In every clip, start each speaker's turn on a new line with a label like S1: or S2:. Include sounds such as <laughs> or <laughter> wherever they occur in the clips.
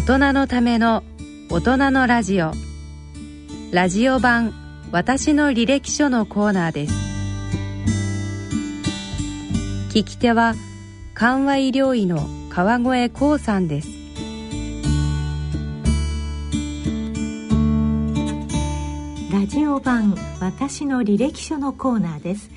S1: 大人のための大人のラジオ。ラジオ版私の履歴書のコーナーです。聞き手は緩和医療医の川越光さんです。
S2: ラジオ版私の履歴書のコーナーです。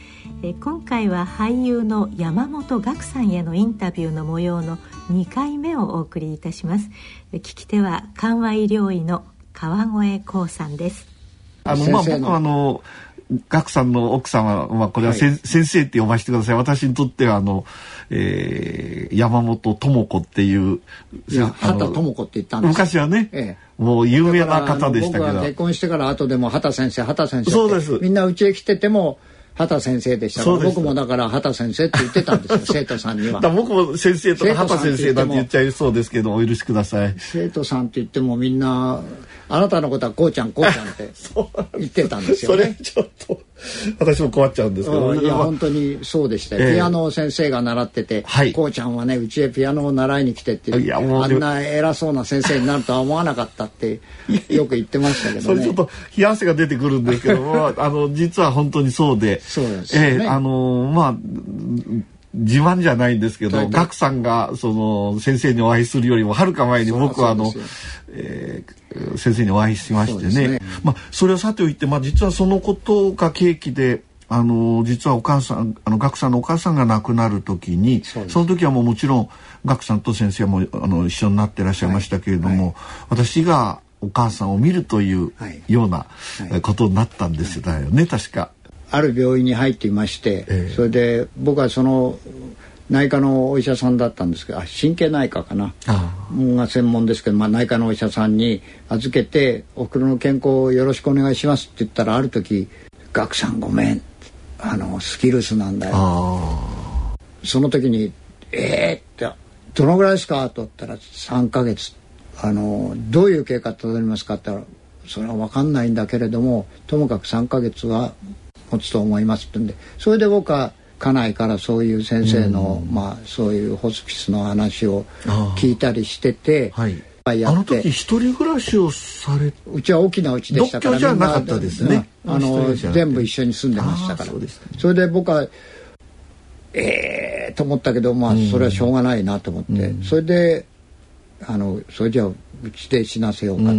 S2: え今回は俳優の山本岳さんへのインタビューの模様の2回目をお送りいたします。聞き手は緩和医療医の川越光さんです。
S3: あのまあ僕はあの岳さんの奥様はこれは、はい、先生って呼ばせてください。私にとってはあの、えー、山本智子っていう
S4: 畑智子って言ったんです。
S3: 昔はね、ええ、もう有名な方でしたけど。
S4: 結婚してから後でも畑先生畑先生
S3: そうです。
S4: みんなうちへ来てても畑先生でしたから僕もだから畑先生って言ってたんですよ <laughs> 生徒さんには。
S3: 僕も先生とか畑先生なんて言っちゃいそうですけどお許しください。
S4: 生徒さんって言ってもみんなあなたのことはこうちゃんこうちゃんって <laughs> 言ってたんですよ、
S3: ね、それちょっと <laughs> 私も困っちゃうんですけど、
S4: いや本当にそうでしたよ、えー、ピアノを先生が習ってて、はい、こうちゃんはねうちへピアノを習いに来てっていやあんな偉そうな先生になるとは思わなかったってよく言ってましたけどね。
S3: それちょっと冷や汗が出てくるんですけども <laughs> あの実は本当にそうで。
S4: そうですね、えー、
S3: あのまあ自慢じゃないんですけど、ガクさんがその先生にお会いするよりもはるか前に僕はあの、えー、先生にお会いしましてね、ね、まあそれはさておいて、まあ実はそのことが契機で。あの実はお母さんあの岳さんのお母さんが亡くなる時にその時はもうもちろん岳さんと先生もあの一緒になってらっしゃいましたけれども、はい。はい、私がお母さんを見るというようなことになったんですよね確か。
S4: ある病院に入っていまして、えー、それで僕はその内科のお医者さんだったんですけど神経内科かなが専門ですけど、まあ、内科のお医者さんに預けて「おふくろの健康をよろしくお願いします」って言ったらある時「ガクさんごめんあのスキルスなんだよ」その時に「えー、って「どのぐらいですか?」と言ったら「3ヶ月」あの「どういう経過たどりますか?」って言ったら「それは分かんないんだけれどもともかく3ヶ月は持つと思いますってんでそれで僕は家内からそういう先生の、うん、まあそういうホスピスの話を聞いたりしてて。
S3: はい。あの時一人暮らしをされ
S4: うちは大きなうちでしたから
S3: じゃなかったですね。
S4: あの全部一緒に住んでましたから。それで僕はええー、と思ったけどまあそれはしょうがないなと思って、うん、それであのそれじゃあうちで死なせようか
S3: と。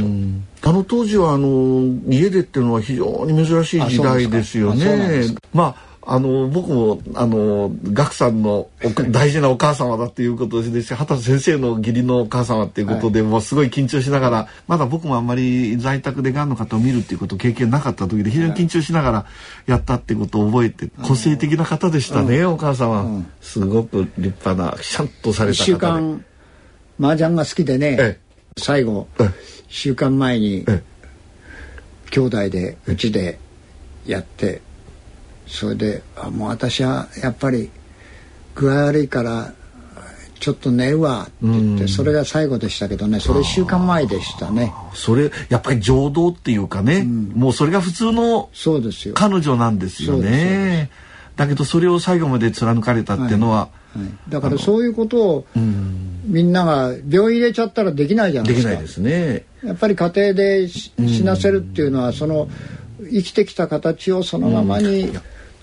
S3: あの当時はあの家でっていうのは非常に珍しい時代ですよね。まああの僕もあの岳さんの大事なお母様だっていうことですし畑先生の義理のお母様っていうことで、はい、もうすごい緊張しながらまだ僕もあんまり在宅でがんの方を見るっていうこと経験なかった時で非常に緊張しながらやったってことを覚えて、個性的な方でしたね、うん、お母様、うん、すごく立派なシャンとされた
S4: 方で。麻雀が好きでね、ええ、最後1週間前に兄弟でうちでやってそれであもう私はやっぱり具合悪いからちょっと寝るわって言ってそれが最後でしたけどねそれ1週間前でしたね。
S3: それやっぱり情動っていうかね、うん、もうそれが普通の彼女なんですよねだけどそれを最後まで貫かれたっていうのは、はい
S4: はい、だからそういうことをみんなが病院入れちゃったらできないじゃないですか。できないですね。やっぱり家庭で死なせるっていうのはその生きてきた形をそのままに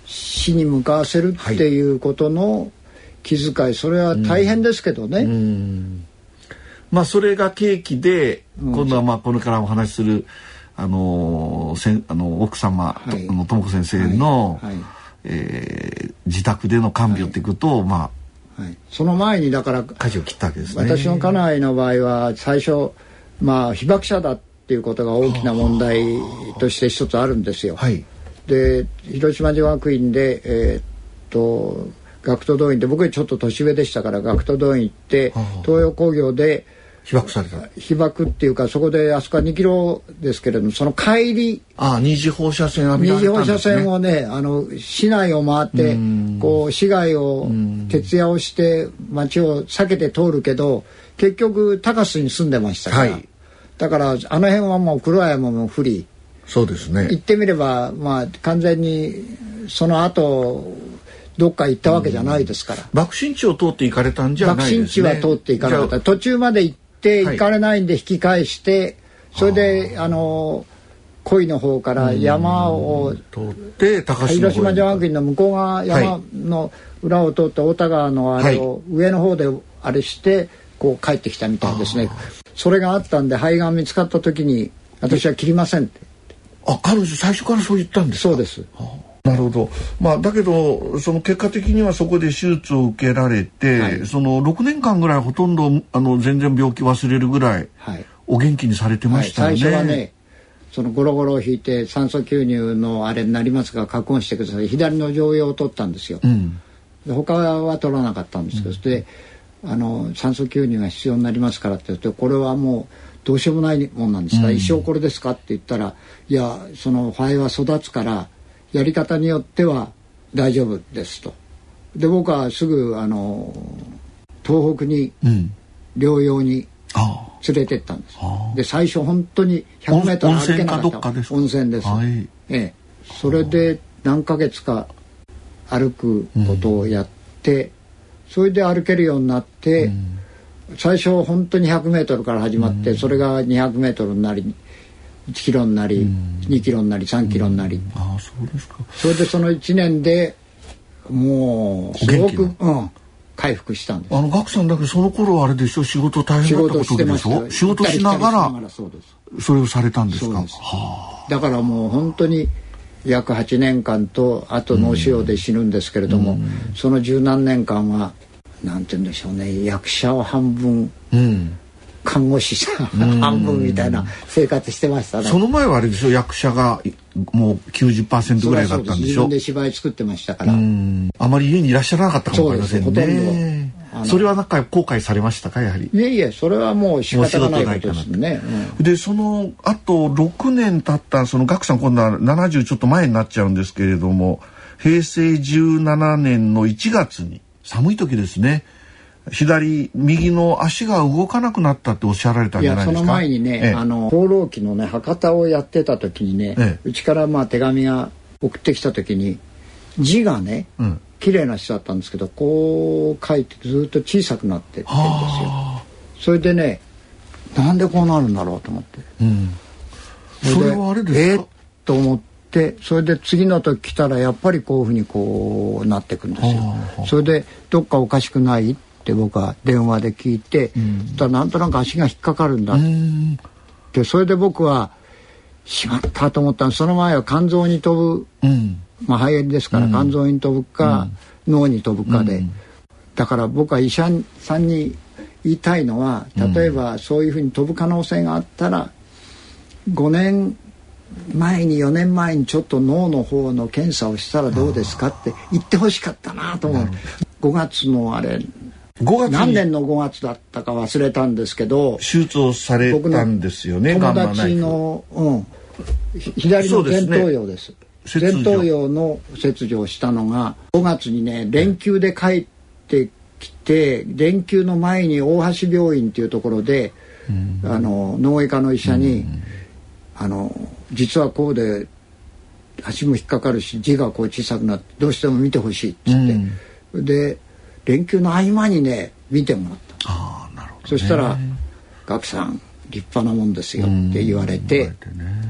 S4: 死に向かわせるっていうことの気遣いそれは大変ですけどね。
S3: まあそれが契機で今度はまあこれからお話しするあのせんあの奥様、はい、あの智子先生の、はい。はい、えー、自宅での看病っていくと、まあ
S4: はい、その前にだから
S3: 舵を切ったわけですね
S4: 私の家内の場合は最初まあ被爆者だっていうことが大きな問題として一つあるんですよ。はい、で広島女学院でえー、っと学徒動員で僕よりちょっと年上でしたから学徒動員行って東洋工業で。
S3: 被爆された。
S4: 被爆っていうかそこであそこは2キロですけれどもその帰り
S3: ああ二次放射線浴
S4: びられたんね、二次放射線をねあの市内を回ってこう市街を徹夜をして街を避けて通るけど結局高須に住んでましたから、はい、だからあの辺はもう黒山も不利。
S3: そうですね。
S4: 言ってみればまあ完全にその後どっか行ったわけじゃないですから。
S3: 爆心地を通って行かれたんじゃないです
S4: ね。爆心地は通って行かなかった。途中まで行っって行かれないんで引き返して、それであ。の恋の方から山を
S3: 通って
S4: 高島広島城の向こう側山の裏を通って太田川のあれを上の方であれしてこう帰ってきたみたいですね。それがあったんで肺がん見つかった時に私は切りませんって。
S3: あ彼女最初からそう言ったんです
S4: そうです、
S3: なるほど、まあ、だけどその結果的にはそこで手術を受けられて、はい、その6年間ぐらいほとんどあの全然病気忘れるぐらい、はい、お元気にされてましたよね。
S4: はい、最初はねそのゴロゴロを引いて酸素吸入のあれになりますが確保してください。左の常用を取ったんですよ、うん、他は取らなかったんですけど、うん、であの酸素吸入が必要になりますからって言ってこれはもうどうしようもないもんなんですか、うん、一生これですかって言ったらいやその肺は育つからやり方によっては大丈夫ですと。で僕はすぐあの東北に療養に連れてったんです。で最初本当に100メートル歩けなかった。温泉です。はい、ええ、それで何ヶ月か歩くことをやって、うん、それで歩けるようになって、うん、最初本当に100メートルから始まって、うん、それが200メートルになり1キロになり、うん、2キロになり3キロになり、
S3: あそうですか。
S4: それでその1年でもうすごく、うん、回復したんです。
S3: あの岳さんだけその頃あれでしょ？仕事大変だったことでしょ？仕事しながらそれをされたんですか？
S4: だからもう本当に約8年間とあと脳腫瘍で死ぬんですけれども、うん、その十何年間はなんて言うんでしょうね役者を半分、うん、看護師さん半分みたいな生活してましたね。
S3: その前はあれでしょ役者がもう90%ぐらいだったんでしょ？自分
S4: で芝居作ってましたから。
S3: あまり家にいらっしゃらなかったかもしれませんね。それはなんか後悔されましたかやはり？
S4: いえいえそれはもう仕方がないことですね、
S3: うん、でそのあと6年経ったその岳さん今度は70ちょっと前になっちゃうんですけれども平成17年の1月に寒い時ですね左右の足が動かなくなったっておっしゃられたんじゃないですか？
S4: その前にね、ええ、あの放浪記のね博多をやってた時にね、え、うちからまあ手紙が送ってきた時に字がね、うん、綺麗な人だったんですけどこう書いてずっと小さくなってってんですよ。それでねなんでこうなるんだろうと思って、うん、
S3: それはあれです
S4: か？えー、と思ってそれで次の時来たらやっぱりこういうふうにこうなってくんですよ。それでどっかおかしくない？ってって僕は電話で聞いて、うん、たらなんとなく足が引っかかるんだ。ってそれで僕はしまったと思ったその前は肝臓に飛ぶ、うん、まあ肺炎ですから肝臓に飛ぶか、うん、脳に飛ぶかで、だから僕は医者さんに言いたいのは例えばそういうふうに飛ぶ可能性があったら5年前に4年前にちょっと脳の方の検査をしたらどうですかって言ってほしかったなと思う。5月のあれ5月何年の5月だったか忘れたんですけど
S3: 手術をされたんですよね
S4: 友達の、うん、左の前頭葉です、前頭葉の切除をしたのが5月にね連休で帰ってきて連休の前に大橋病院っていうところで、うん、あの脳外科の医者に、うん、あの実はこうで足も引っかかるし字がこう小さくなってどうしても見てほしいっつって、うん、で連休の合間にね見てもらった。あなるほど、ね、そしたら「ガクさん立派なもんですよ」って言われて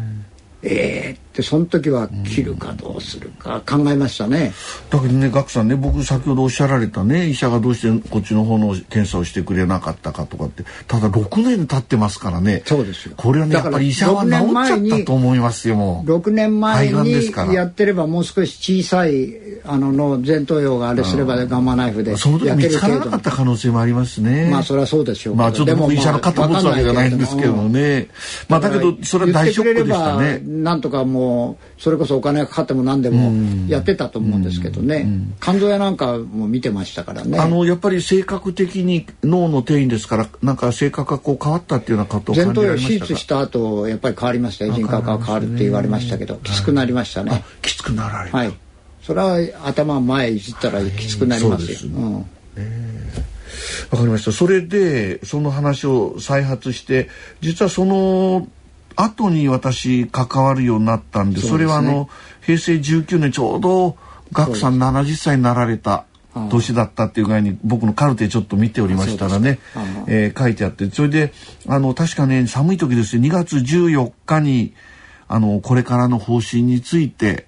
S4: 「ええー、ってその時は切るかどうするか考えましたね。
S3: だけどね岳さんね僕先ほどおっしゃられたね医者がどうしてこっちの方の検査をしてくれなかったかとかってただ6年経ってますからね。
S4: そうですよ。
S3: これはねやっぱり医者は治っちゃったと思いますよも
S4: う。6年前にやってればもう少し小さいあのの前頭葉があれすればガンマナイフで
S3: その。時見つからなかった可能性もありますね。
S4: まあそれはそうでしょう
S3: まあちょっと僕医者の肩持つわけじゃないんですけどね、まあだけどそれは大ショックでしたね。
S4: なんとかもうそれこそお金がかかっても何でもやってたと思うんですけどね、肝臓やなんかも見てましたからね。
S3: あのやっぱり性格的に脳の転移ですからなんか性格がこう変わったっていうようなことを
S4: 前頭葉手術した後やっぱり変わりました。よ人格が変わるって言われましたけど、きつくなりましたね。
S3: きつくなられた。
S4: はい。それは頭前いじったらきつくなりますよ、うん。
S3: わかりました。それでその話を再発して実はその後に私関わるようになったんでそ、ね、れはあの平成19年ちょうど岳さん70歳になられた年だったっていう具合に僕のカルテちょっと見ておりましたらね、えー、書いてあってそれであの確かね寒い時ですね2月14日にあのこれからの方針について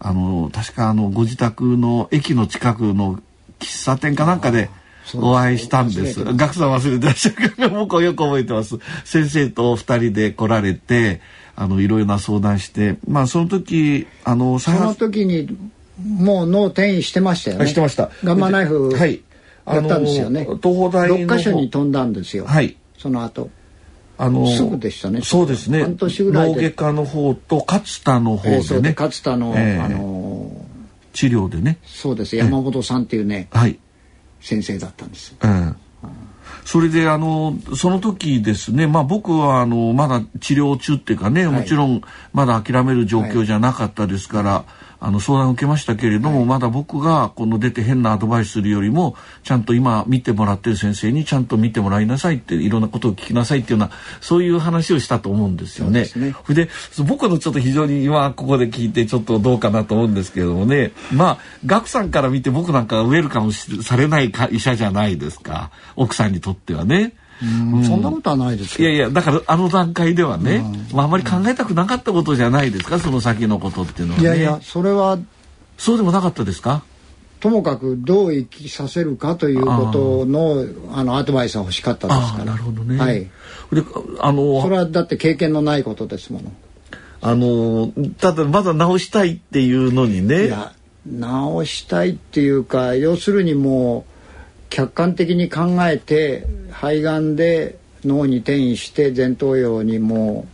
S3: あの確かあのご自宅の駅の近くの喫茶店かなんかでお会いしたんです。学さん忘れてらっしゃるから僕はよく覚えてます。<laughs> 先生と二人で来られてあのいろいろな相談してまあその時あの
S4: その時にもう脳転移してましたよね。
S3: してました。
S4: ガンマナイフはい。やったんですよね。
S3: 東邦大
S4: 六箇所に飛んだんですよ。
S3: はい。
S4: その後。あのすぐでしたね。
S3: そうですね。
S4: 半年ぐらい
S3: 脳外科の方と勝田の方でね。え
S4: ー、勝田の、えー、あの
S3: ー、治療でね。
S4: そうです。山本さんっていうね。
S3: はい。
S4: 先生だったんです。
S3: うん。それであのその時ですね、まあ、僕はあのまだ治療中っていうかね、もちろんまだ諦める状況じゃなかったですから、はいあの相談を受けましたけれども、はい、まだ僕がこの出て変なアドバイスするよりもちゃんと今見てもらってる先生にちゃんと見てもらいなさいっていろんなことを聞きなさいっていうようなそういう話をしたと思うんですよね。で、ね、僕のちょっと非常に今ここで聞いてちょっとどうかなと思うんですけれどもね。まあ岳さんから見て僕なんかウェルカムされない医者じゃないですか。奥さんにとってはね。
S4: そんなことはないです
S3: いやいやだからあの段階ではね、まあ、あまり考えたくなかったことじゃないですかその先のことっていうのは、ね、
S4: いやいやそれは
S3: そうでもなかったですか？
S4: ともかくどう生きさせるかということのあのアドバイスは欲しかったですから。
S3: なるほどね、
S4: はい、であのそれはだって経験のないことですもの。
S3: あのただまだ直したいっていうのにね。いや
S4: 直したいっていうか要するにもう客観的に考えて肺がんで脳に転移して前頭葉にも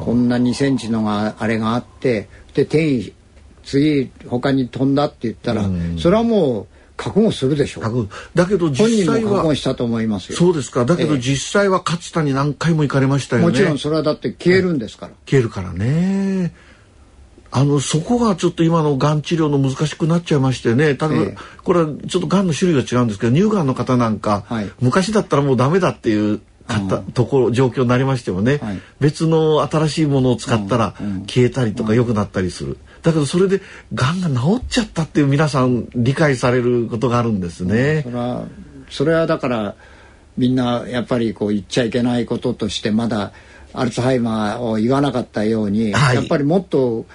S4: こんな2センチのがあれがあってで転移次他に飛んだって言ったら、それはもう覚悟するでしょう。
S3: だけど実際は
S4: 覚悟したと思います
S3: そうですか。だけど実際は勝田に何回も行かれましたよね。
S4: もちろんそれはだって消えるんですから。
S3: 消えるからね。あのそこがちょっと今のがん治療の難しくなっちゃいましてね。ただ、ええ、これはちょっとがんの種類が違うんですけど乳がんの方なんか、はい、昔だったらもうダメだっていう方、ところ状況になりましてもね、はい、別の新しいものを使ったら消えたりとか良くなったりする。だけどそれでがんが治っちゃったっていう皆さん理解されることがあるんですね。
S4: それはそれはだからみんなやっぱりこう言っちゃいけないこととしてまだアルツハイマーを言わなかったように、はい、やっぱりもっと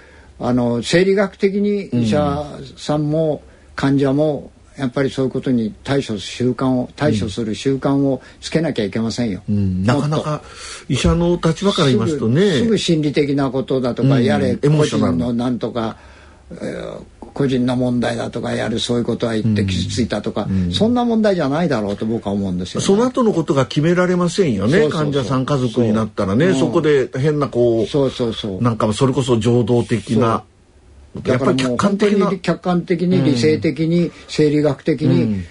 S4: あの生理学的に医者さんも患者もやっぱりそういうことに対処する習慣を対処する習慣をつけなきゃいけませんよ。
S3: うん、なかなか医者の立場から言いますとね。
S4: すぐ心理的なことだとか、うん、やれ個人のなんとか、えー、個人の問題だとかやるそういうことは言って傷ついたとか、うん、そんな問題じゃないだろうと僕は思うんですよ、
S3: ね、その後のことが決められませんよね患者さん家族になったらねそ,、こで変なこうそうそうそう。なんかそれこそ情動的な。
S4: だからもう本当に客観的に理性的に生理学的に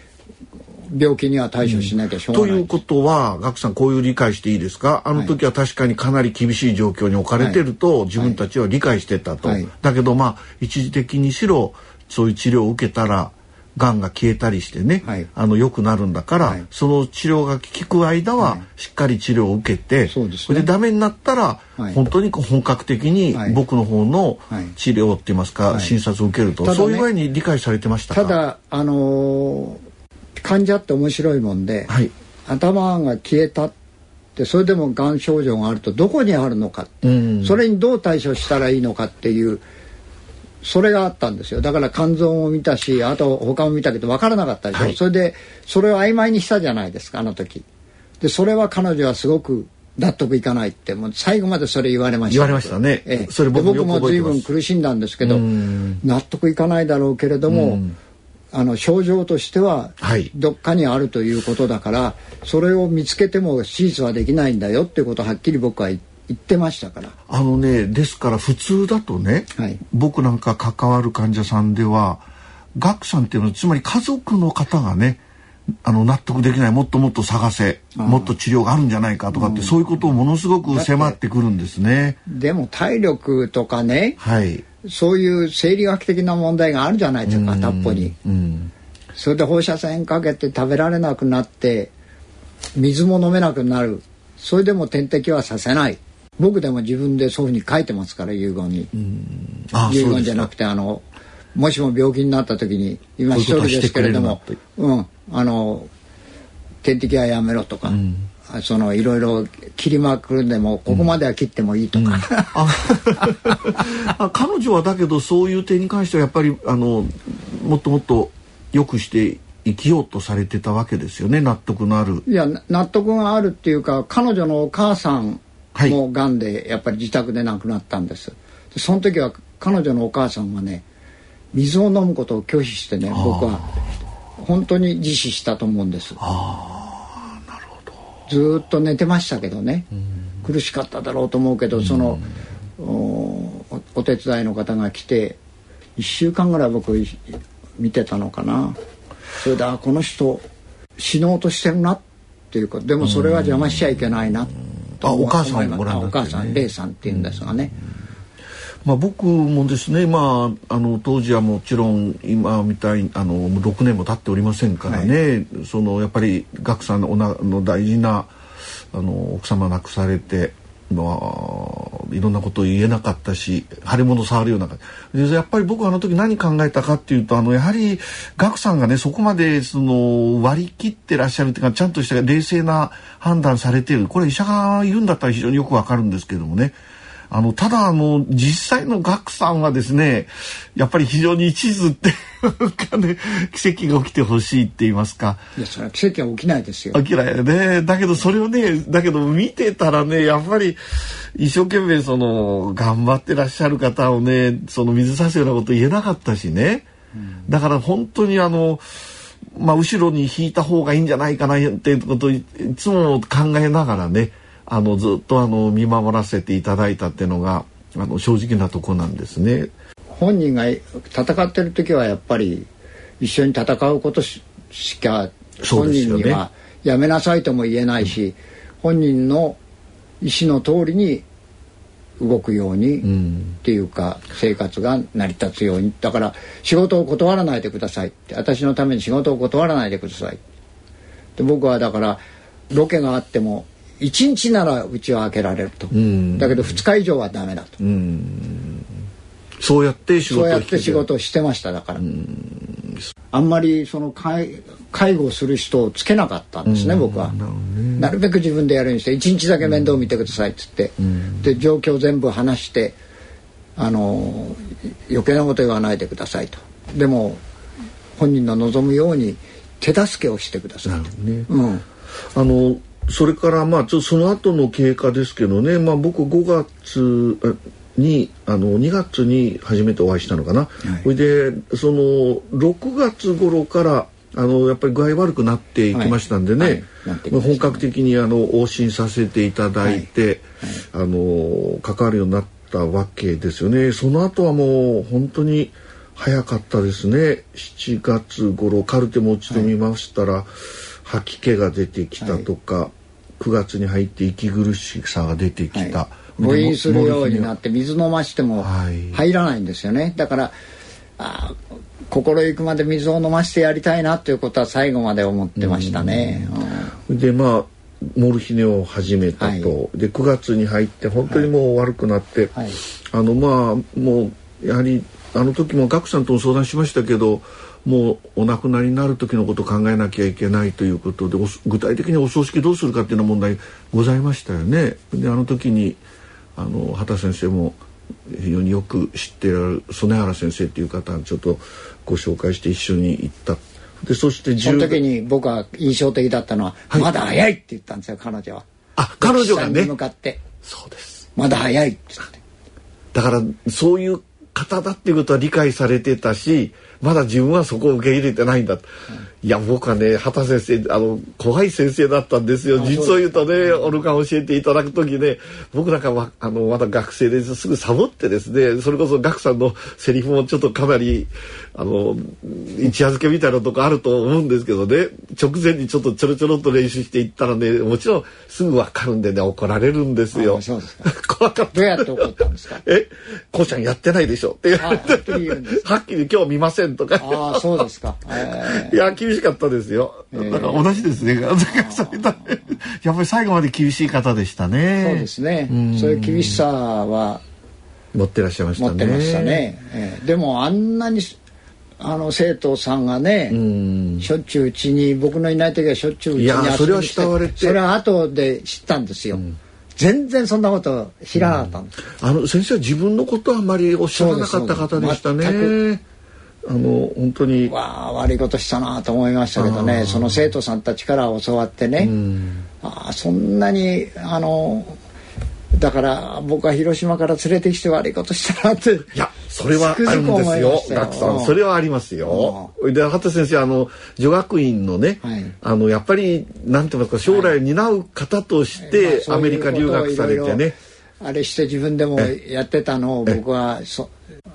S4: 病気には対処しなきゃしょうがない、
S3: ということは岳さんこういう理解していいですか？あの時は確かにかなり厳しい状況に置かれてると自分たちは理解してたと、だけどまあ一時的にしろそういう治療を受けたらがんが消えたりしてね、はい、あの良くなるんだから、はい、その治療が効く間はしっかり治療を受けて、はい、それでダメになったら、本当に本格的に僕の方の治療って言いますか、診察を受けると、ね、そういう具合に理解されてました
S4: ただあのー、患者って面白いもんで、頭が消えたってそれでもがん症状があるとどこにあるのか、うん、それにどう対処したらいいのかっていうそれがあったんですよ。だから肝臓も見たしあと他も見たけど分からなかったでしょ、はい、それでそれを曖昧にしたじゃないですかあの時。でそれは彼女はすごく納得いかないってもう最後までそれ言われました。
S3: 言われましたね、
S4: ええ、それ僕も僕も随分苦しんだんですけど納得いかないだろうけれどもあの症状としてはどっかにあるということだから、はい、それを見つけても手術はできないんだよっていうことをはっきり僕は言ってましたから。
S3: あのねですから普通だとね、はい、僕なんか関わる患者さんでは岳さんっていうのはつまり家族の方がねあの納得できないもっともっと探せもっと治療があるんじゃないかとかって、うん、そういうことをものすごく迫ってくるんですね。
S4: でも体力とかね、
S3: はい、
S4: そういう生理学的な問題があるじゃないですか片っぽに、うん。それで放射線かけて食べられなくなって水も飲めなくなる。それでも点滴はさせない。僕でも自分でそういうふうに書いてますから遺言に。遺言じゃなくてあのもしも病気になった時に今一人ですけれどもうん。あの点滴はやめろとか、うん、そのいろいろ切りまくるんでもここまでは切ってもいいとか、うん。
S3: あ彼女はだけどそういう点に関してはやっぱりあのもっともっと良くして生きようとされてたわけですよね。納得のある。
S4: いや納得があるっていうか彼女のお母さんもがんでやっぱり自宅で亡くなったんです、はい、その時は彼女のお母さんはね水を飲むことを拒否してね僕は本当に自死したと思うんです。
S3: あなるほ
S4: どずっと寝てましたけどね。苦しかっただろうと思うけどそのお手伝いの方が来て1週間ぐらい僕見てたのかな。それでこの人死のうとしてるなっていうかでもそれは邪魔しちゃいけないな
S3: あお母さん
S4: もご覧になって、ね、お母さんレイさんっていうんですがね、
S3: まあ、僕もですね、まあ、あの当時はもちろん今みたいあの6年も経っておりませんからね、はい、そのやっぱり岳さんのの大事なあの奥様亡くされてまあ、いろんなことを言えなかったし腫れ物触るようなでやっぱり僕はあの時何考えたかっていうとあのやはり岳さんがねそこまでその割り切ってらっしゃるっていうかちゃんとした冷静な判断されてる。これ医者がいるんだったら非常によくわかるんですけどもねあの、ただ、あの、実際の岳さんはですね、やっぱり非常に一途ってかね、<laughs> 奇跡が起きてほしいって言いますか。
S4: いや、それは奇跡は起きないですよ。
S3: 起きないよね。だけど、それをね、だけど見てたらね、やっぱり、一生懸命その、頑張ってらっしゃる方をね、その水差すようなこと言えなかったしね。うん、だから本当にあの、まあ、後ろに引いた方がいいんじゃないかなっていうことをいつも考えながらね、あのずっとあの見守らせていただいたっていうのがあの正直なとこなんですね。
S4: 本人が戦ってる時はやっぱり一緒に戦うことしか本人にはやめなさいとも言えないし、本人の意思の通りに動くようにっていうか生活が成り立つように。だから仕事を断らないでくださいって。私のために仕事を断らないでくださいで僕はだからロケがあっても1日ならうちは開けられると、だけど2日以上はダメだと、
S3: そうやって仕
S4: 事をそうやって仕事をしてましただから、あんまりその介介護する人をつけなかったんですね、僕は。なるべく自分でやるようにして1日だけ面倒見てくださいっつって、で状況全部話してあの余計なこと言わないでくださいと。でも本人の望むように手助けをしてくださいと、ね、うん、
S3: あのそれからまあちょっとその後の経過ですけどね、まあ、僕5月にあの2月に初めてお会いしたのかな。そ、はい、れでその6月頃からあのやっぱり具合悪くなっていきましたんでね、はい。はい、本格的にあの往診させていただいて、あの関わるようになったわけですよね。その後はもう本当に早かったですね。7月頃カルテも一度見ましたら、吐き気が出てきたとか、はい、9月に入って息苦しさが出てきた、
S4: 誤飲するようになって水飲ましても入らないんですよね、だからあ心ゆくまで水を飲ましてやりたいなということは最後まで思ってましたね。
S3: うん、でまあモルヒネを始めたと、はい、で9月に入って本当にもう悪くなって、はい、あのまあもうやはりあの時も岳さんとも相談しましたけどもうお亡くなりになる時のことを考えなきゃいけないということで具体的にお葬式どうするかっていうの問題ございましたよね。であの時にあの畑先生も非常によく知っている曽根原先生っていう方ちょっとご紹介して一緒に行った。
S4: でそしてその時に僕は印象的だったのは、はい、まだ早いって言ったんですよ彼女は。
S3: あ彼女がね。
S4: 向かって
S3: そうです。
S4: まだ早いって言って。
S3: だからそういう方だっていうことは理解されてたしまだ自分はそこを受け入れてないんだ、うん、いや僕はね畑先生あの怖い先生だったんですよ実を言うとねオルガン教えていただく時ね僕なんかはあのまだ学生ですぐサボってですねそれこそ岳さんのセリフもちょっとかなりあの一夜漬けみたいなとこあると思うんですけどね直前にちょっとちょろちょろっと練習していったらねもちろんすぐ分かるんでね怒られるんですよ。
S4: そうですか <laughs> 怖かった。どうやって怒ったんですか？<laughs>
S3: え、こうちゃんやってないでしょって言われて、<laughs> はっきり今日見ませんとか。
S4: ああそうですか。
S3: えー、いや厳しかったですよ。えー、だから同じですね。やっぱり最後まで厳しい方でしたね。
S4: そうですね。そういう厳しさは
S3: 持ってらっしゃいましたね。
S4: ね。えー、でもあんなにあの生徒さんがねしょっちゅううちに僕のいない時はしょっちゅううちに遊びに
S3: 来てそれは慕われて
S4: それは後で知ったんですよ、うん、全然そんなこと知らなかった
S3: うん、あの先生は自分のことはあまりおっしゃらなかった方でしたねあの本当に
S4: わあ悪いことしたなと思いましたけどね。その生徒さんたちから教わってね、うん、ああそんなにあのだから僕は広島から連れてきて悪いことしたなってい
S3: やそれはあるんですよ。岳さんそれはありますよ。で畑先生あの女学院のね、はい、あのやっぱりなんて言いますか将来を担う方としてアメリカ留学されてね、
S4: あれして自分でもやってたのを僕はそ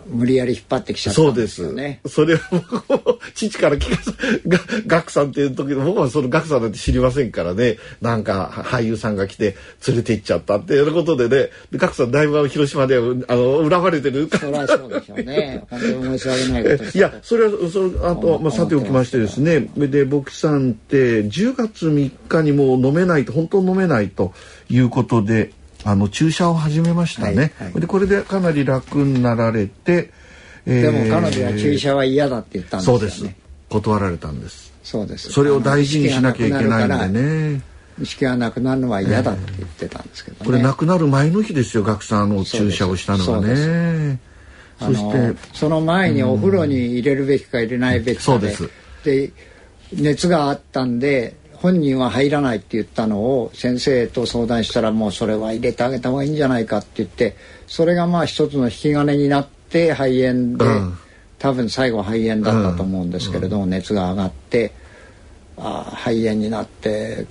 S4: 無理やり引っ張ってきちゃったんですよね。
S3: それは父から聞かさがガクさんっていう時僕はそのガクさんなんて知りませんからね。なんか俳優さんが来て連れて行っちゃったっていうことでね。ガクさんだいぶ広島であの恨まれてる。
S4: そりゃそうでしょうね。本当に申し訳ないこと
S3: いやそれはそれあと、まあ、さておきましてですね。で僕さんって10月3日にもう飲めないと本当飲めないということであの注射を始めましたね、はいはい、でこれでかなり楽になられて、
S4: えー、でも彼女は注射は嫌だって言ったんですよ、ね、
S3: そうです。断られたんです。
S4: そうです。
S3: それを大事にしなきゃいけないんでね。
S4: 意識がなくなるのは嫌だって言ってたんですけど、ね、
S3: これ亡くなる前の日ですよ学さんの注射をしたのはね。
S4: そしてその前にお風呂に入れるべきか入れないべきかで、うん、で熱があったんで本人は入らないって言ったのを先生と相談したらもうそれは入れてあげた方がいいんじゃないかって言ってそれがまあ一つの引き金になって肺炎で、うん、多分最後肺炎だったと思うんですけれども、うん、熱が上がってあ肺炎になって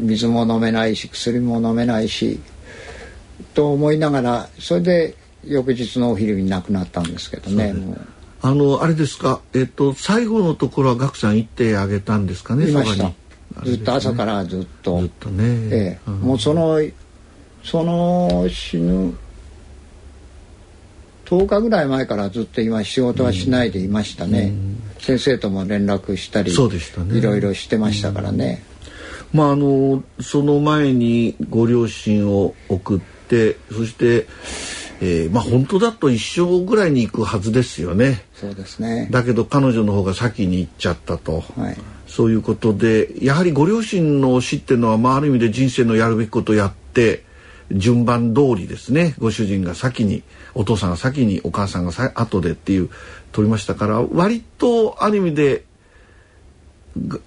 S4: 水も飲めないし薬も飲めないしと思いながらそれで翌日のお昼に亡くなったんですけどね。
S3: あのあれですか、えっと、最後のところは岳さん行ってあげたんですかね。
S4: いました。ずっと朝からずっと。
S3: ずっとね、
S4: ええ、もうそのその死ぬ10日ぐらい前からずっと今仕事はしないでいましたね、先生とも連絡したり
S3: そうでした、ね、
S4: いろいろしてましたからね、
S3: まああのその前にご両親を送ってそしてえー、まあ本当だと一生ぐらいに行くはずですよね。
S4: そうですね。
S3: だけど彼女の方が先に行っちゃったと。はい。そういうことでやはりご両親の死っていうのは、まあ、ある意味で人生のやるべきことをやって順番通りですねご主人が先にお父さんが先にお母さんがさ後でっていう取りましたから割とある意味で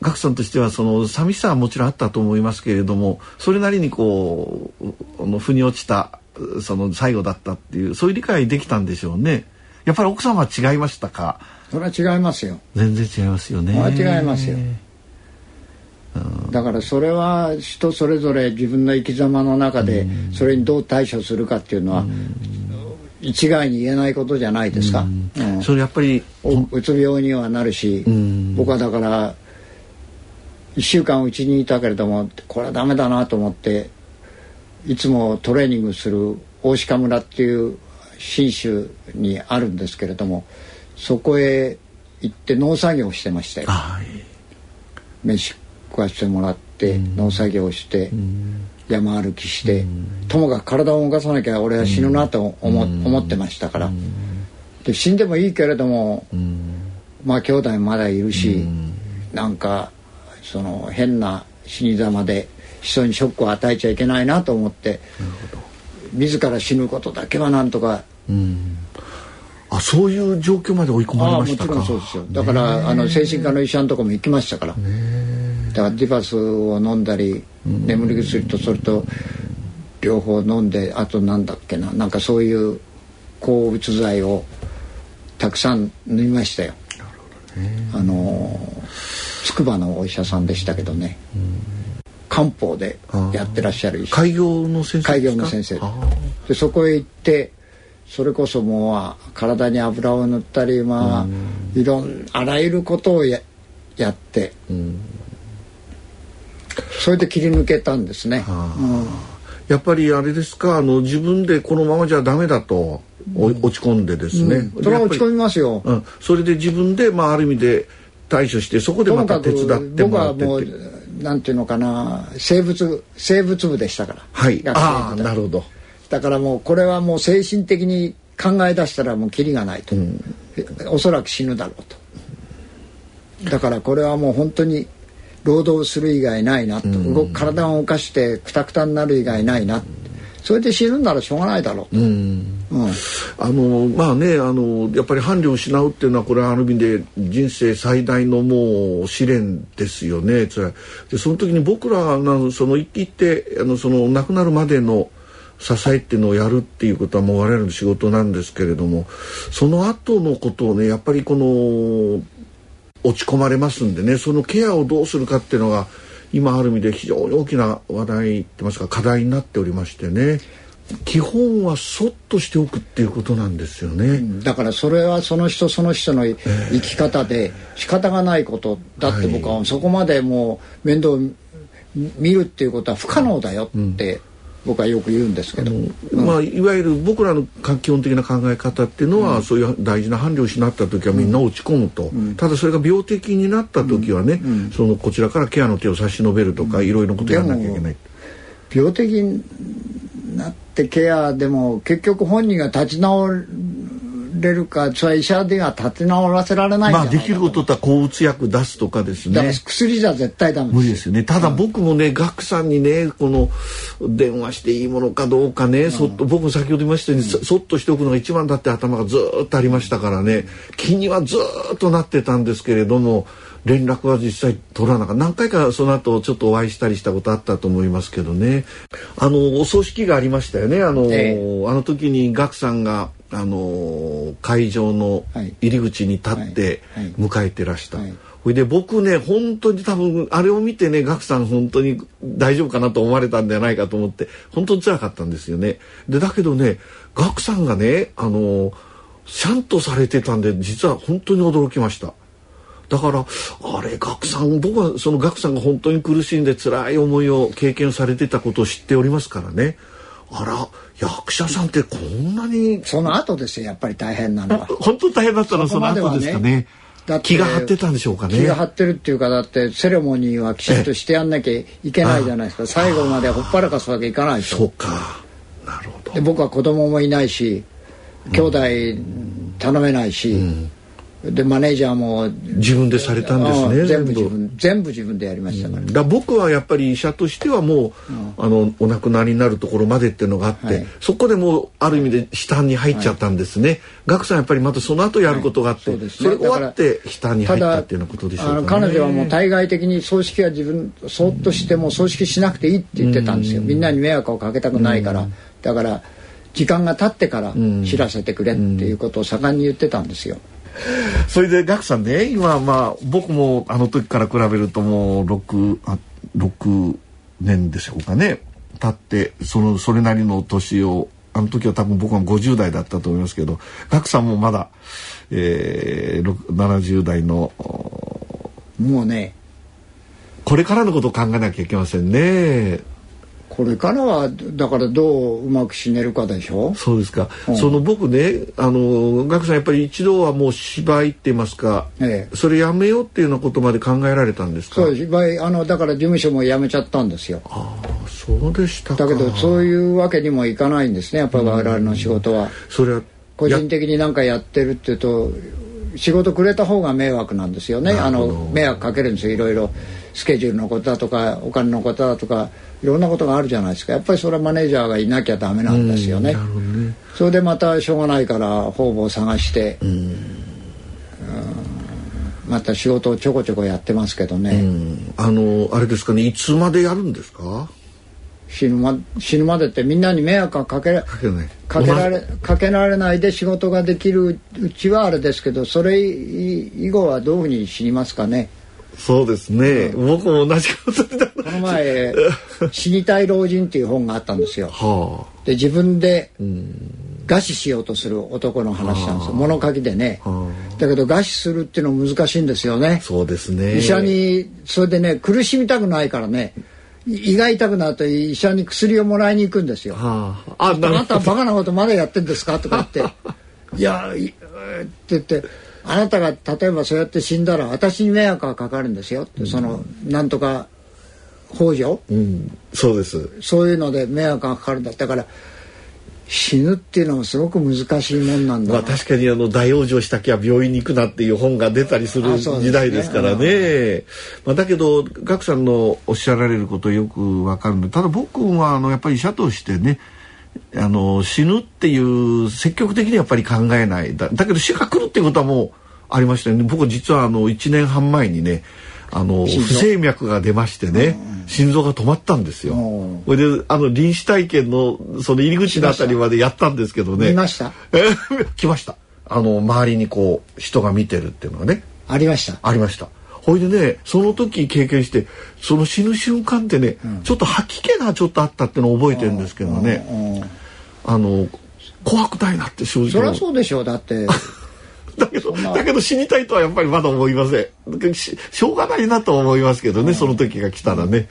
S3: 岳さんとしてはその寂しさはもちろんあったと思いますけれどもそれなりにこうあの腑に落ちたその最後だったっていうそういう理解できたんでしょうね。やっぱり奥様は違いましたか？
S4: それは違いますよ。
S3: 全然違いますよね。
S4: 違いますよ。だからそれは人それぞれ自分の生き様の中でそれにどう対処するかっていうのは一概に言えないことじゃないですか、
S3: うん、それやっぱり
S4: うつ病にはなるし僕はだから1週間うちにいたけれどもこれはダメだなと思っていつもトレーニングする大鹿村っていう信州にあるんですけれどもそこへ行って農作業をしてましたよ。飯食わしてもらって農作業して、山歩きして、ともかく体を動かさなきゃ俺は死ぬなと思,、思ってましたから。で死んでもいいけれども、まあ兄弟まだいるし、うなんかその変な死に様で人にショックを与えちゃいけないなと思って自ら死ぬことだけはなんとか
S3: あそういう状況まで追い込まれましたか。
S4: もちろんそうですよ。だからあの精神科の医者のとこも行きましたから。だからディバスを飲んだり眠り薬とそれと両方飲んであとなんだっけな。なんかそういう抗うつ剤をたくさん飲みましたよ。あの筑波のお医者さんでしたけどね。漢方でやってらっしゃる医
S3: 者。開業の先生
S4: 開業の先生。でそこへ行ってそれこそもう体に油を塗ったりまあいろんあらゆることをややって。それで切り抜けたんですね。
S3: やっぱりあれですか？あの自分でこのままじゃダメだと、落ち込んでですね、
S4: うん、それは落ち込みますよ、
S3: うん、それで自分で、まあ、ある意味で対処してそこでまた手伝ってもらって僕はも
S4: うなんていうのかな生物生物部でしたから。
S3: はい。ああなるほど
S4: だからもうこれはもう精神的に考え出したらもうキリがないと、うん、おそらく死ぬだろうと。だからこれはもう本当に労働する以外ないなと、動体を動かしてくたくたになる以外ないな。それで死ぬならしょうがないだろうと。うん。
S3: うん、あのまあねあのやっぱり伴侶を失うっていうのはこれはある意味で人生最大のもう試練ですよね。でその時に僕らのその生きてあのその亡くなるまでの支えっていうのをやるっていうことはもう我々の仕事なんですけれどもその後のことをねやっぱりこの落ち込まれますんでねそのケアをどうするかっていうのが今ある意味で非常に大きな話題ってますか課題になっておりましてね。基本はそっとしておくっていうことなんですよね、う
S4: ん、だからそれはその人その人の生き方で仕方がないことだって僕はそこまでもう面倒見るっていうことは不可能だよって僕はよく言うんですけど、
S3: うん、まあ、いわゆる僕らの基本的な考え方っていうのは、うん、そういう大事な伴侶を失った時はみんな落ち込むと、うん、ただそれが病的になった時はね、そのこちらからケアの手を差し伸べるとか、いろいろなことやらなきゃいけない。
S4: 病的になってケアでも結局本人が立ち直れるかそれは医者では立て直らせられない
S3: まあできることって抗うつ薬出すとかですね。
S4: 薬じゃ絶対ダメ
S3: 無理ですよね。ただ僕もね、うん、ガクさんにねこの電話していいものかどうかね、うん、そっと僕も先ほど言いましたように、うん、そっとしておくのが一番だって頭がずっとありましたからね。気にはずっとなってたんですけれども連絡は実際取らなかった。何回かその後ちょっとお会いしたりしたことあったと思いますけどね。あのお葬式がありましたよね。あの、えー、あの時にガクさんがあの会場の入り口に立って迎えてらした。ほいで僕ね本当に多分あれを見てねガクさん本当に大丈夫かなと思われたんじゃないかと思って本当に辛かったんですよね。でだけどねガクさんがねあのシャンとされてたんで実は本当に驚きました。だからあれガクさん僕はそのガクさんが本当に苦しんで辛い思いを経験されてたことを知っておりますからね。あら役者さんってこんなに
S4: その後ですよやっぱり大変なのは <laughs>
S3: 本当大変だったのはその後ですかね。気が張ってたんでしょうかね。
S4: 気が張ってるっていうかだってセレモニーはきちっとしてやんなきゃいけないじゃないですか。最後までほっぱらかすわけいかないで
S3: しょそうか。なるほど。
S4: で僕は子供もいないし兄弟頼めないし、うんでマネージャーも
S3: 自分でされたんですね
S4: 全部自分全部自分でやりましたから,、だ
S3: 僕はやっぱり医者としてはもう、あのお亡くなりになるところまでっていうのがあって、はい、そこでもうある意味で下に入っちゃったんですね、はい、ガクさんやっぱりまたその後やることがあって、はいそね、それ終わって下に入ったっていうようなことでしょうか、ね、
S4: 彼女はもう対外的に葬式は自分そっとしても葬式しなくていいって言ってたんですよ。みんなに迷惑をかけたくないから。だから時間が経ってから知らせてくれっていうことを盛んに言ってたんですよ。
S3: それでガクさんね今まあ僕もあの時から比べるともう 6, あ6年でしょうかね経ってそのそれなりの年をあの時は多分僕は50代だったと思いますけどガクさんもまだ、えー、70代の
S4: もうね
S3: これからのことを考えなきゃいけませんね。
S4: これからはだからどううまく死ねるかでしょ？
S3: そうですか、うん、その僕ねあの岳さんやっぱり一度はもう芝居って言いますか、ええ、それやめようっていうようなことまで考えられたんですか？
S4: そう芝居あのだから事務所も辞めちゃったんですよ。
S3: ああそうでした
S4: だけどそういうわけにもいかないんですねやっぱり我々の仕事は、
S3: それは
S4: 個人的に何かやってるっていうと仕事くれた方が迷惑なんですよね。あの迷惑かけるんですよいろいろスケジュールのことだとかお金のことだとかいろんなことがあるじゃないですかやっぱりそれはマネージャーがいなきゃダメなんですよね。ねそれでまたしょうがないから方々探してまた仕事をちょこちょこやってますけどね。
S3: あのあれですかねいつまでやるんですか？
S4: 死ぬま死ぬまでってみんなに迷惑はかけかけられかけられないで仕事ができるうちはあれですけどそれ以後はどういうふうに死にますかね。
S3: そうですね、うん、僕も同じこと
S4: この前「<laughs> 死にたい老人」っていう本があったんですよ。はあ、で自分で餓死しようとする男の話なんですよ、物書きでね、はあ、だけど餓死するっていうのは難しいんですよね。
S3: そうですね。
S4: 医者にそれでね苦しみたくないからね胃が痛くなると医者に薬をもらいに行くんですよ。はあ、ああなたはバカなことまだやってんですか？とか言って「<laughs> いや」って言って。あなたが例えばそうやって死んだら私に迷惑がかかるんですよ。って、うん、そのなんとか幇助、
S3: うん、そうです。
S4: そういうので迷惑がかかるんだ。だから死ぬっていうのはすごく難しいもんなんだま
S3: あ確かにあの大往生したきゃ病院に行くなっていう本が出たりする時代ですからね、ね、まあ、だけど岳さんのおっしゃられることよくわかる。んでただ僕はあのやっぱり医者としてねあの死ぬっていう積極的にやっぱり考えないだだけど死が来るっていうことはもうありましたよね僕実はあの1年半前にねあの不整脈が出ましてね、心臓が止まったんですよ。それであの臨死体験のその入り口のあたりまでやったんですけどね。
S4: 見ました。
S3: 来ました。あの周りにこう人が見てるっていうのはね。
S4: ありました。
S3: ありました。ほいでねその時経験してその死ぬ瞬間ってね、うん、ちょっと吐き気がちょっとあったっていうのを覚えてるんですけどね。あの怖くないなって正直。
S4: そりゃそうでしょうだって。<laughs>
S3: だけどだけど死にたいとはやっぱりまだ思いませんししょうがないなと思いますけどね、その時が来たらね。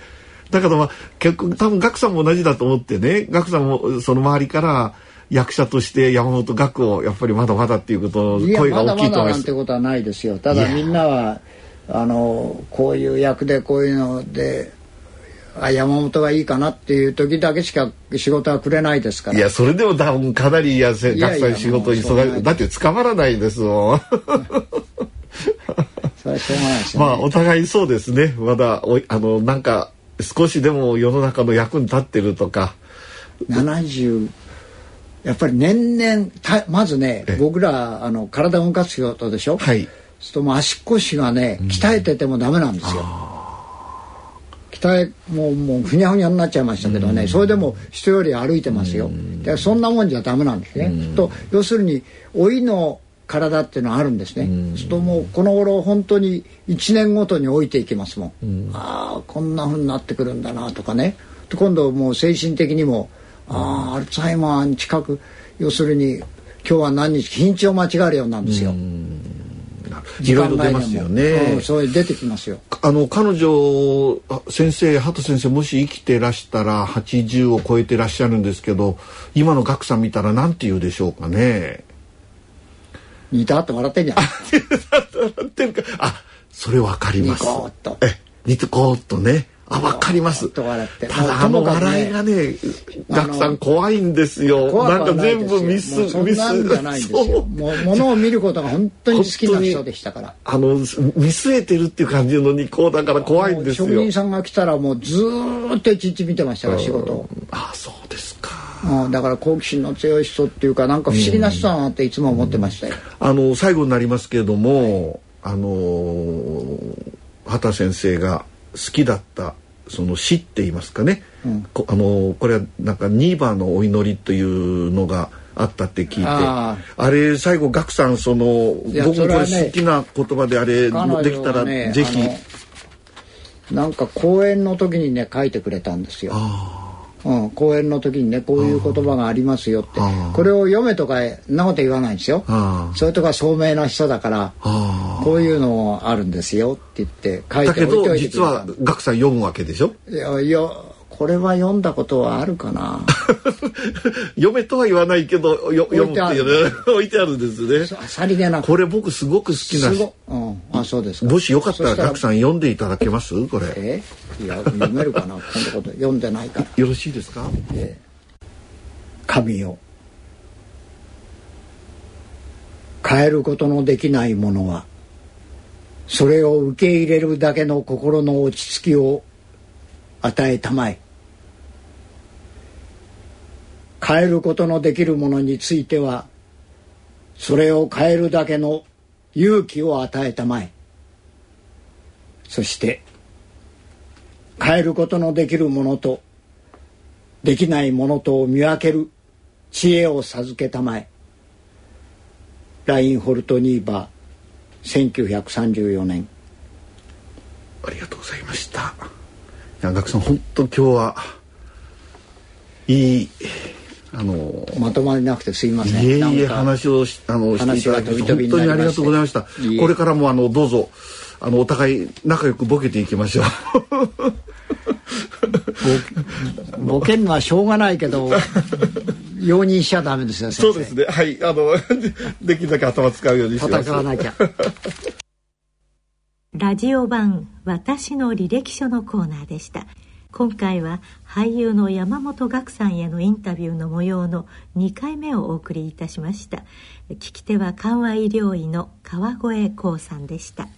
S3: だけどまあ結局多分岳さんも同じだと思ってね岳さんもその周りから役者として山本岳をやっぱりまだまだっていうこと声が大きいと思います。まだまだなん
S4: てことはないですよ。ただみんなはあのこういう役でこういうのであ山本がいいかなっていう時だけしか仕事はくれないですから。
S3: いやそれでも多分かなりやせ学祭仕事忙しいだって捕まらないですもん。<laughs>
S4: それはしょうがないです
S3: ね。まあお互いそうですね。まだおあのなんか少しでも世の中の役に立ってるとか。
S4: 70やっぱり年々たまずね僕らあの体を動かす仕事でしょ？はいすとも足腰がね鍛えててもダメなんですよ、うん鍛えもうもうふにゃふにゃになっちゃいましたけどね、それでも人より歩いてますよ、でそんなもんじゃダメなんですね、と要するに老いの体っていうのはあるんですね、うん、すともうこの頃本当に1年ごとに老いていきますもん、うん、ああこんなふうになってくるんだなとかね。で今度もう精神的にもああアルツハイマーに近く要するに今日は何日日にちを間違えるようなんですよ。うん
S3: いろいろ出ますよね。
S4: そう出てきますよ。
S3: あの彼女先生畑先生もし生きてらしたら80を超えてらっしゃるんですけど今の岳さん見たらなんて言うでしょうかね。
S4: 似たって笑ってんじゃん。
S3: 笑ってるか。あそれわかります。え似てこうっとね。あ、わかります。ただ、あの笑いがね、たくさん怖いんですよ。なんか全部ミス、ミス。
S4: じゃない。もう、ものを見ることが本当に好きな人でしたから。
S3: あの、見据えてるっていう感じのに、こうだから怖いんですよ。職
S4: 人さんが来たらもうずっと一日見てましたから、仕事
S3: あ、そうですか。
S4: うん、だから好奇心の強い人っていうかなんか不思議な人だなっていつも思ってましたよ。
S3: あの最後になりますけれども、はい、あの畑先生が好きだったその死って言いますかね、うん、あのこれはなんかニーバーのお祈りというのがあったって聞いて。あれ最後岳さんその僕これ好きな言葉であれ、ね、できたらぜひ。
S4: なんか講演の時にね書いてくれたんですよ。うん、講演の時にねこういう言葉がありますよって。これを読めとかなこと言わないんですよ。それとか聡明な人だからこういうのあるんですよって言って書いておいておいて
S3: 実は岳さん読むわけでしょ？
S4: いやいやこれは読んだことはあるかな？<laughs>
S3: 読めとは言わないけどよ読むっていうね。<laughs> 置いてあるんですね。
S4: さりげな
S3: く。これ僕すごく好きなし、
S4: うん、あそうです
S3: もしよかったら岳さん読んでいただけます？これ。
S4: え？いや読めるかな？こんなこと読んでないから。
S3: よろしいですか、え。
S4: 神よ。変えることのできないものはそれを受け入れるだけの心の落ち着きを与えたまえ変えることのできるものについてはそれを変えるだけの勇気を与えたまえ。そして変えることのできるものとできないものとを見分ける知恵を授けたまえ。ラインホルトニーバー1934年。
S3: ありがとうございました。山岳さん本当今日はいい
S4: あのまとまりなくてすいません。
S3: いえいえ話をしあのしていただき本当にありがとうございました。これからもあのどうぞ。あのお互い仲良くボケていきましょう。
S4: ボケるのはしょうがないけど容認しちゃダメですよ
S3: そうですね。はい。あの <laughs> できるだけ頭使うようにします。
S4: 戦わなきゃ。
S2: ラジオ版私の履歴書のコーナーでした今回は俳優の山本岳さんへのインタビューの模様の2回目をお送りいたしました。聞き手は緩和医療医の川越光さんでした。